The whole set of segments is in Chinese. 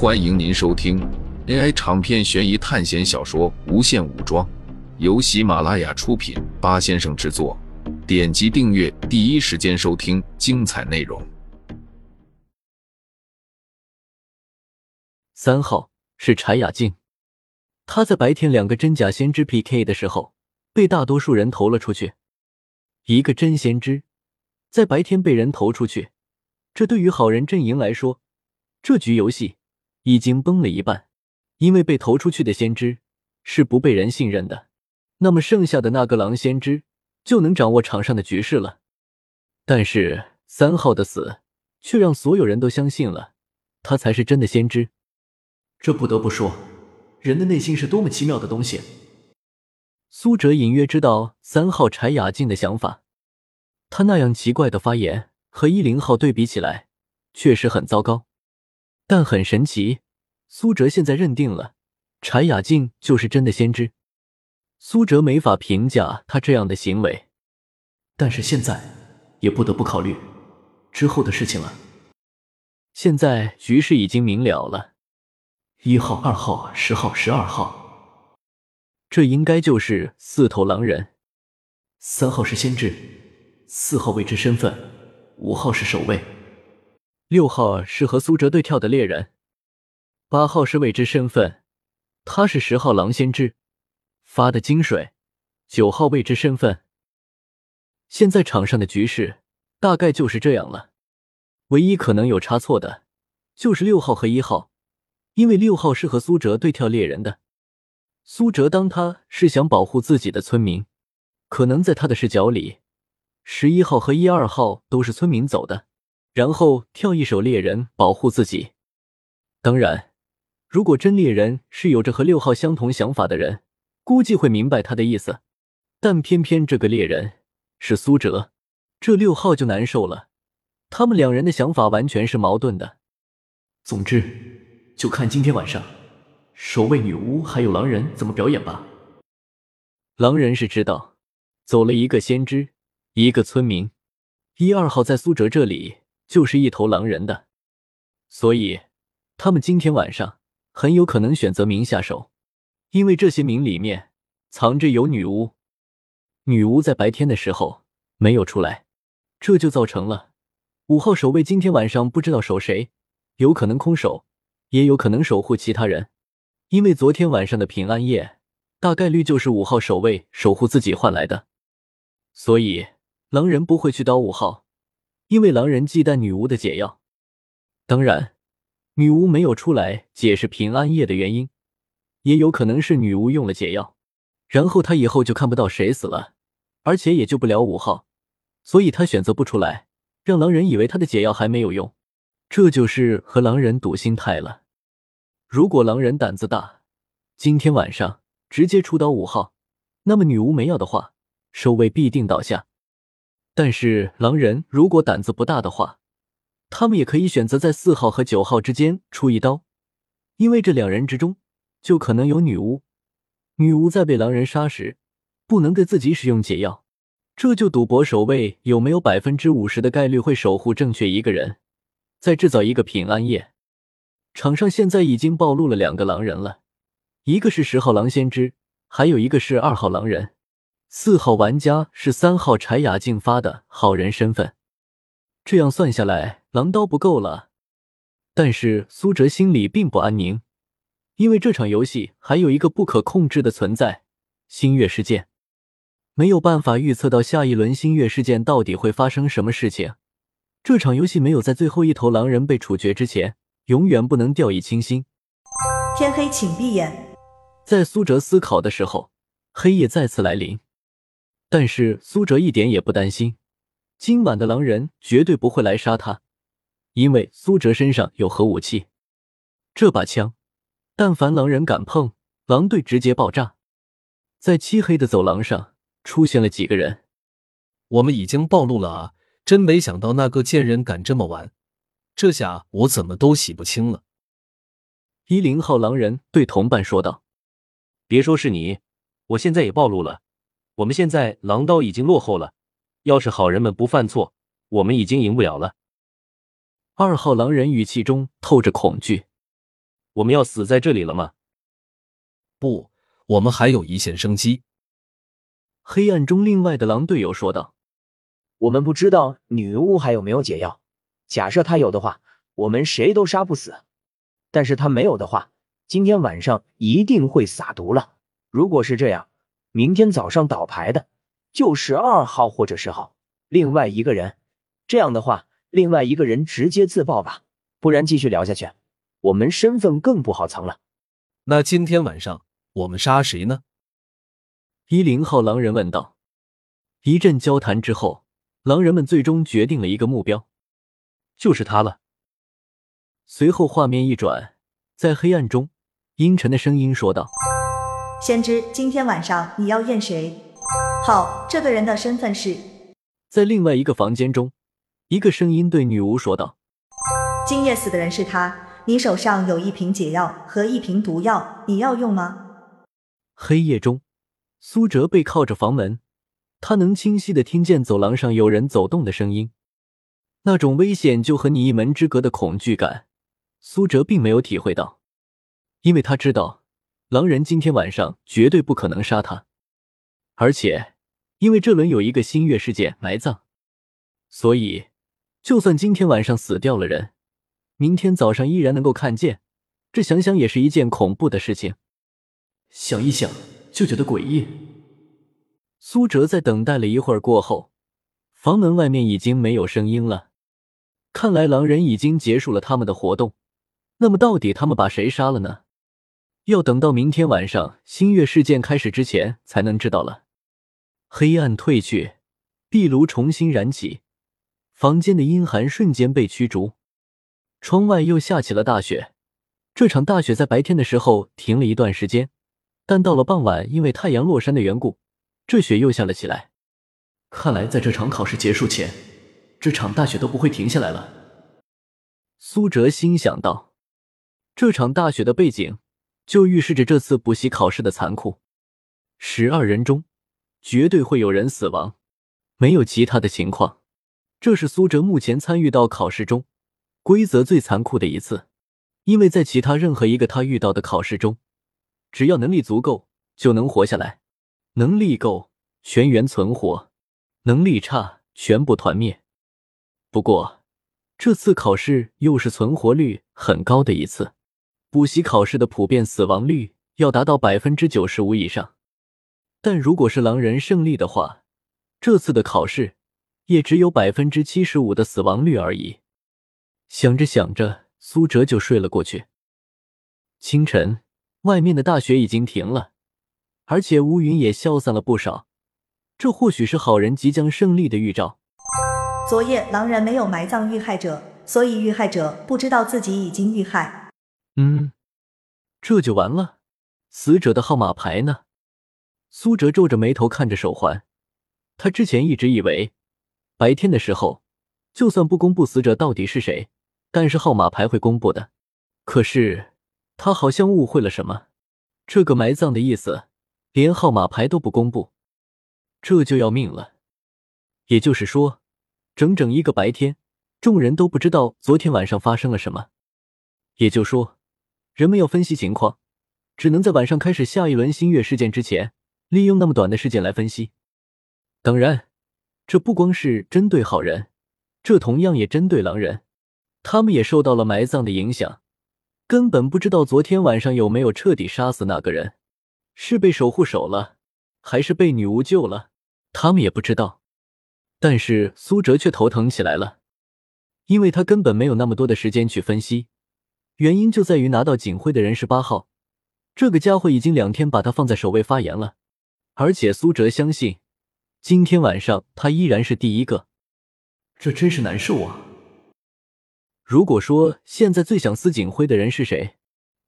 欢迎您收听 AI 长篇悬疑探险小说《无限武装》，由喜马拉雅出品，八先生制作。点击订阅，第一时间收听精彩内容。三号是柴雅静，她在白天两个真假先知 PK 的时候，被大多数人投了出去。一个真先知在白天被人投出去，这对于好人阵营来说，这局游戏已经崩了一半。因为被投出去的先知是不被人信任的，那么剩下的那个狼先知就能掌握场上的局势了。但是三号的死却让所有人都相信了，他才是真的先知。这不得不说，人的内心是多么奇妙的东西。苏哲隐约知道三号柴雅静的想法，他那样奇怪的发言和一零号对比起来，确实很糟糕，但很神奇。苏哲现在认定了柴雅静就是真的先知，苏哲没法评价他这样的行为，但是现在也不得不考虑之后的事情了。现在局势已经明了了，一号、二号、十号、十二号，这应该就是四头狼人。三号是先知，四号未知身份，五号是守卫，六号是和苏哲对跳的猎人。八号是未知身份，他是十号狼先知发的金水。九号未知身份。现在场上的局势大概就是这样了，唯一可能有差错的，就是六号和一号，因为六号是和苏哲对跳猎人的。苏哲当他是想保护自己的村民，可能在他的视角里，十一号和一二号都是村民走的，然后跳一手猎人保护自己。当然。如果真猎人是有着和六号相同想法的人，估计会明白他的意思。但偏偏这个猎人是苏哲，这六号就难受了。他们两人的想法完全是矛盾的。总之，就看今天晚上守卫女巫还有狼人怎么表演吧。狼人是知道，走了一个先知，一个村民，一二号在苏哲这里就是一头狼人的，所以他们今天晚上。很有可能选择明下手，因为这些明里面藏着有女巫。女巫在白天的时候没有出来，这就造成了五号守卫今天晚上不知道守谁，有可能空守，也有可能守护其他人。因为昨天晚上的平安夜大概率就是五号守卫守护自己换来的，所以狼人不会去刀五号，因为狼人忌惮女巫的解药。当然。女巫没有出来解释平安夜的原因，也有可能是女巫用了解药，然后她以后就看不到谁死了，而且也救不了五号，所以她选择不出来，让狼人以为她的解药还没有用，这就是和狼人赌心态了。如果狼人胆子大，今天晚上直接出刀五号，那么女巫没药的话，守卫必定倒下。但是狼人如果胆子不大的话，他们也可以选择在四号和九号之间出一刀，因为这两人之中就可能有女巫。女巫在被狼人杀时，不能对自己使用解药，这就赌博守卫有没有百分之五十的概率会守护正确一个人，再制造一个平安夜。场上现在已经暴露了两个狼人了，一个是十号狼先知，还有一个是二号狼人。四号玩家是三号柴雅静发的好人身份。这样算下来，狼刀不够了。但是苏哲心里并不安宁，因为这场游戏还有一个不可控制的存在——星月事件。没有办法预测到下一轮星月事件到底会发生什么事情。这场游戏没有在最后一头狼人被处决之前，永远不能掉以轻心。天黑请闭眼。在苏哲思考的时候，黑夜再次来临，但是苏哲一点也不担心。今晚的狼人绝对不会来杀他，因为苏哲身上有核武器。这把枪，但凡狼人敢碰，狼队直接爆炸。在漆黑的走廊上出现了几个人，我们已经暴露了啊！真没想到那个贱人敢这么玩，这下我怎么都洗不清了。一零号狼人对同伴说道：“别说是你，我现在也暴露了。我们现在狼刀已经落后了。”要是好人们不犯错，我们已经赢不了了。二号狼人语气中透着恐惧。我们要死在这里了吗？不，我们还有一线生机。黑暗中，另外的狼队友说道：“我们不知道女巫还有没有解药。假设她有的话，我们谁都杀不死；但是她没有的话，今天晚上一定会撒毒了。如果是这样，明天早上倒牌的就是二号或者十号，另外一个人。这样的话，另外一个人直接自爆吧，不然继续聊下去，我们身份更不好藏了。那今天晚上我们杀谁呢？”一零号狼人问道。一阵交谈之后，狼人们最终决定了一个目标，就是他了。随后画面一转，在黑暗中，阴沉的声音说道：“先知，今天晚上你要验谁？好，这个人的身份是……”在另外一个房间中，一个声音对女巫说道：“今夜死的人是他，你手上有一瓶解药和一瓶毒药，你要用吗？”黑夜中。苏哲背靠着房门，他能清晰的听见走廊上有人走动的声音，那种危险就和你一门之隔的恐惧感，苏哲并没有体会到，因为他知道狼人今天晚上绝对不可能杀他，而且因为这轮有一个新月事件埋葬，所以就算今天晚上死掉了人，明天早上依然能够看见，这想想也是一件恐怖的事情，想一想。就觉得诡异。苏哲在等待了一会儿过后，房门外面已经没有声音了。看来狼人已经结束了他们的活动。那么，到底他们把谁杀了呢？要等到明天晚上新月事件开始之前才能知道了。黑暗褪去，壁炉重新燃起，房间的阴寒瞬间被驱逐。窗外又下起了大雪。这场大雪在白天的时候停了一段时间。但到了傍晚，因为太阳落山的缘故，这雪又下了起来。看来，在这场考试结束前，这场大雪都不会停下来了。苏哲心想到，这场大雪的背景，就预示着这次补习考试的残酷。十二人中，绝对会有人死亡，没有其他的情况。这是苏哲目前参与到考试中规则最残酷的一次，因为在其他任何一个他遇到的考试中。只要能力足够，就能活下来；能力够，全员存活；能力差，全部团灭。不过，这次考试又是存活率很高的一次。补习考试的普遍死亡率要达到百分之九十五以上，但如果是狼人胜利的话，这次的考试也只有百分之七十五的死亡率而已。想着想着，苏哲就睡了过去。清晨。外面的大雪已经停了，而且乌云也消散了不少。这或许是好人即将胜利的预兆。昨夜狼人没有埋葬遇害者，所以遇害者不知道自己已经遇害。嗯，这就完了。死者的号码牌呢？苏哲皱着眉头看着手环。他之前一直以为，白天的时候，就算不公布死者到底是谁，但是号码牌会公布的。可是。他好像误会了什么，这个埋葬的意思，连号码牌都不公布，这就要命了。也就是说，整整一个白天，众人都不知道昨天晚上发生了什么。也就说，人们要分析情况，只能在晚上开始下一轮新月事件之前，利用那么短的时间来分析。当然，这不光是针对好人，这同样也针对狼人，他们也受到了埋葬的影响。根本不知道昨天晚上有没有彻底杀死那个人，是被守护守了，还是被女巫救了，他们也不知道。但是苏哲却头疼起来了，因为他根本没有那么多的时间去分析。原因就在于拿到警徽的人是八号，这个家伙已经两天把他放在首位发言了，而且苏哲相信，今天晚上他依然是第一个。这真是难受啊！如果说现在最想撕警徽的人是谁，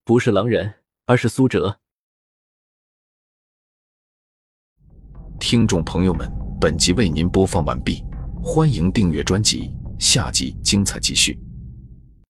不是狼人，而是苏哲。听众朋友们，本集为您播放完毕，欢迎订阅专辑，下集精彩继续。